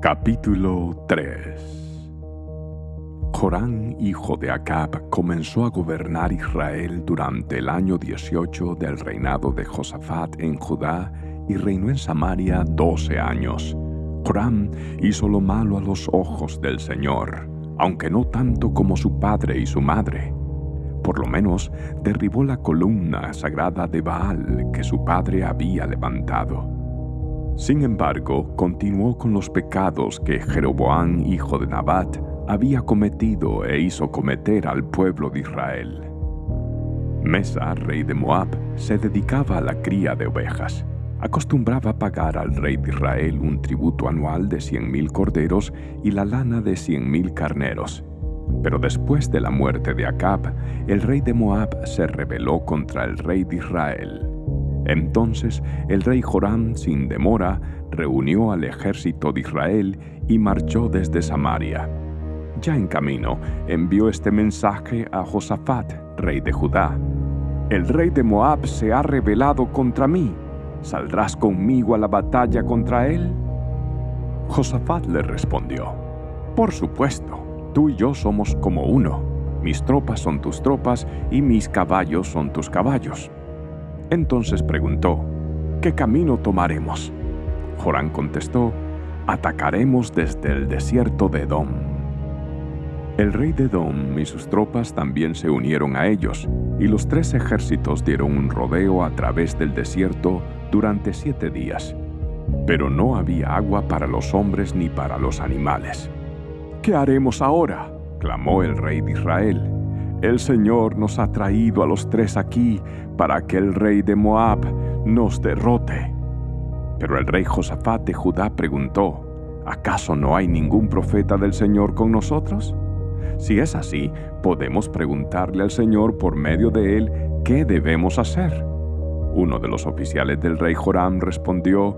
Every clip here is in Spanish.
Capítulo 3 Jorán, hijo de Acab, comenzó a gobernar Israel durante el año 18 del reinado de Josafat en Judá y reinó en Samaria doce años. Jorán hizo lo malo a los ojos del Señor, aunque no tanto como su padre y su madre. Por lo menos derribó la columna sagrada de Baal que su padre había levantado sin embargo, continuó con los pecados que Jeroboam, hijo de Nabat, había cometido e hizo cometer al pueblo de Israel. Mesa, rey de Moab, se dedicaba a la cría de ovejas. Acostumbraba pagar al rey de Israel un tributo anual de cien mil corderos y la lana de cien mil carneros. Pero después de la muerte de Acab, el rey de Moab se rebeló contra el rey de Israel. Entonces el rey Joram, sin demora, reunió al ejército de Israel y marchó desde Samaria. Ya en camino, envió este mensaje a Josafat, rey de Judá. El rey de Moab se ha rebelado contra mí. ¿Saldrás conmigo a la batalla contra él? Josafat le respondió, Por supuesto, tú y yo somos como uno. Mis tropas son tus tropas y mis caballos son tus caballos. Entonces preguntó, ¿qué camino tomaremos? Jorán contestó, atacaremos desde el desierto de Edom. El rey de Edom y sus tropas también se unieron a ellos, y los tres ejércitos dieron un rodeo a través del desierto durante siete días. Pero no había agua para los hombres ni para los animales. ¿Qué haremos ahora? clamó el rey de Israel. El Señor nos ha traído a los tres aquí para que el rey de Moab nos derrote. Pero el rey Josafat de Judá preguntó, ¿acaso no hay ningún profeta del Señor con nosotros? Si es así, podemos preguntarle al Señor por medio de él qué debemos hacer. Uno de los oficiales del rey Joram respondió,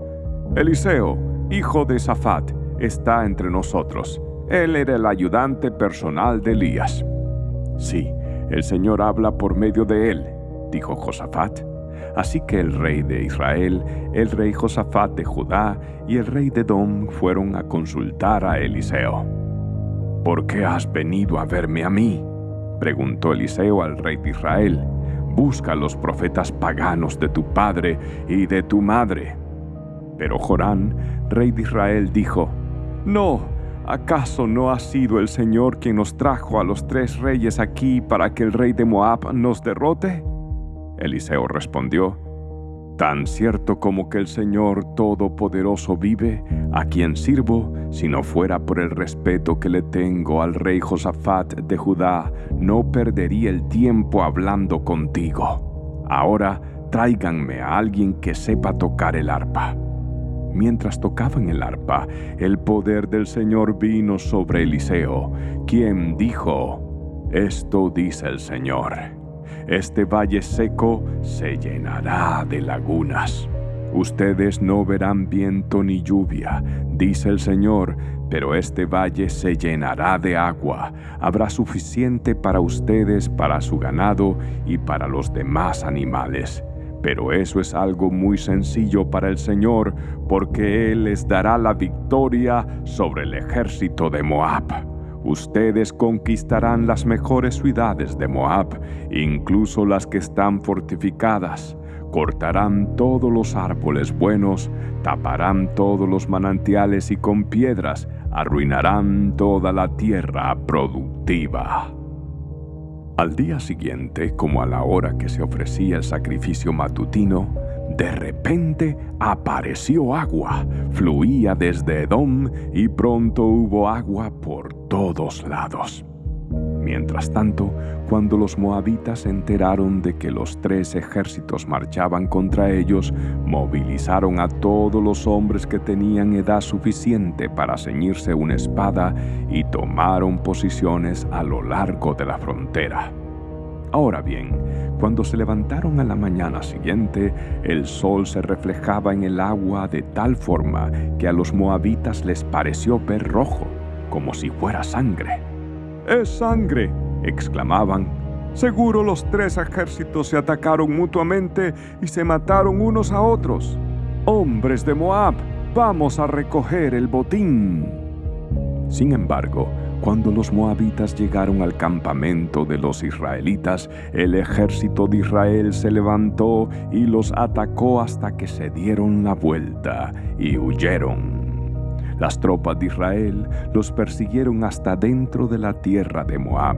Eliseo, hijo de Safat, está entre nosotros. Él era el ayudante personal de Elías. Sí, el Señor habla por medio de él, dijo Josafat. Así que el rey de Israel, el rey Josafat de Judá y el rey de Edom fueron a consultar a Eliseo. ¿Por qué has venido a verme a mí? preguntó Eliseo al rey de Israel. Busca los profetas paganos de tu padre y de tu madre. Pero Jorán, rey de Israel, dijo, No, ¿Acaso no ha sido el Señor quien nos trajo a los tres reyes aquí para que el rey de Moab nos derrote? Eliseo respondió, Tan cierto como que el Señor Todopoderoso vive, a quien sirvo, si no fuera por el respeto que le tengo al rey Josafat de Judá, no perdería el tiempo hablando contigo. Ahora tráiganme a alguien que sepa tocar el arpa. Mientras tocaban el arpa, el poder del Señor vino sobre Eliseo, quien dijo, Esto dice el Señor, este valle seco se llenará de lagunas. Ustedes no verán viento ni lluvia, dice el Señor, pero este valle se llenará de agua. Habrá suficiente para ustedes, para su ganado y para los demás animales. Pero eso es algo muy sencillo para el Señor, porque Él les dará la victoria sobre el ejército de Moab. Ustedes conquistarán las mejores ciudades de Moab, incluso las que están fortificadas. Cortarán todos los árboles buenos, taparán todos los manantiales y con piedras arruinarán toda la tierra productiva. Al día siguiente, como a la hora que se ofrecía el sacrificio matutino, de repente apareció agua, fluía desde Edom y pronto hubo agua por todos lados. Mientras tanto, cuando los moabitas se enteraron de que los tres ejércitos marchaban contra ellos, movilizaron a todos los hombres que tenían edad suficiente para ceñirse una espada y tomaron posiciones a lo largo de la frontera. Ahora bien, cuando se levantaron a la mañana siguiente, el sol se reflejaba en el agua de tal forma que a los moabitas les pareció ver rojo, como si fuera sangre. ¡Es sangre! exclamaban. Seguro los tres ejércitos se atacaron mutuamente y se mataron unos a otros. Hombres de Moab, vamos a recoger el botín. Sin embargo, cuando los moabitas llegaron al campamento de los israelitas, el ejército de Israel se levantó y los atacó hasta que se dieron la vuelta y huyeron. Las tropas de Israel los persiguieron hasta dentro de la tierra de Moab,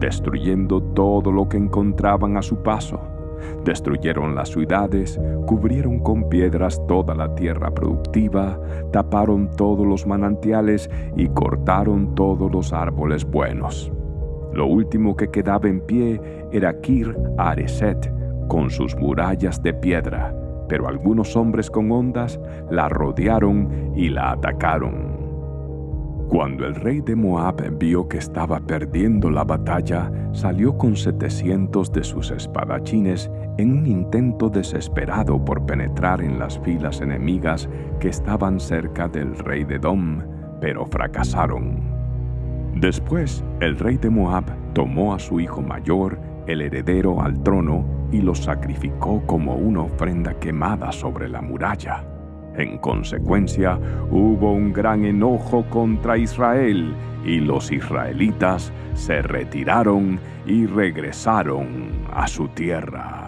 destruyendo todo lo que encontraban a su paso. Destruyeron las ciudades, cubrieron con piedras toda la tierra productiva, taparon todos los manantiales y cortaron todos los árboles buenos. Lo último que quedaba en pie era Kir Areset, con sus murallas de piedra, pero algunos hombres con ondas la rodearon y la atacaron. Cuando el rey de Moab vio que estaba perdiendo la batalla, salió con setecientos de sus espadachines en un intento desesperado por penetrar en las filas enemigas que estaban cerca del rey de Dom, pero fracasaron. Después, el rey de Moab tomó a su hijo mayor, el heredero al trono, y lo sacrificó como una ofrenda quemada sobre la muralla. En consecuencia, hubo un gran enojo contra Israel y los israelitas se retiraron y regresaron a su tierra.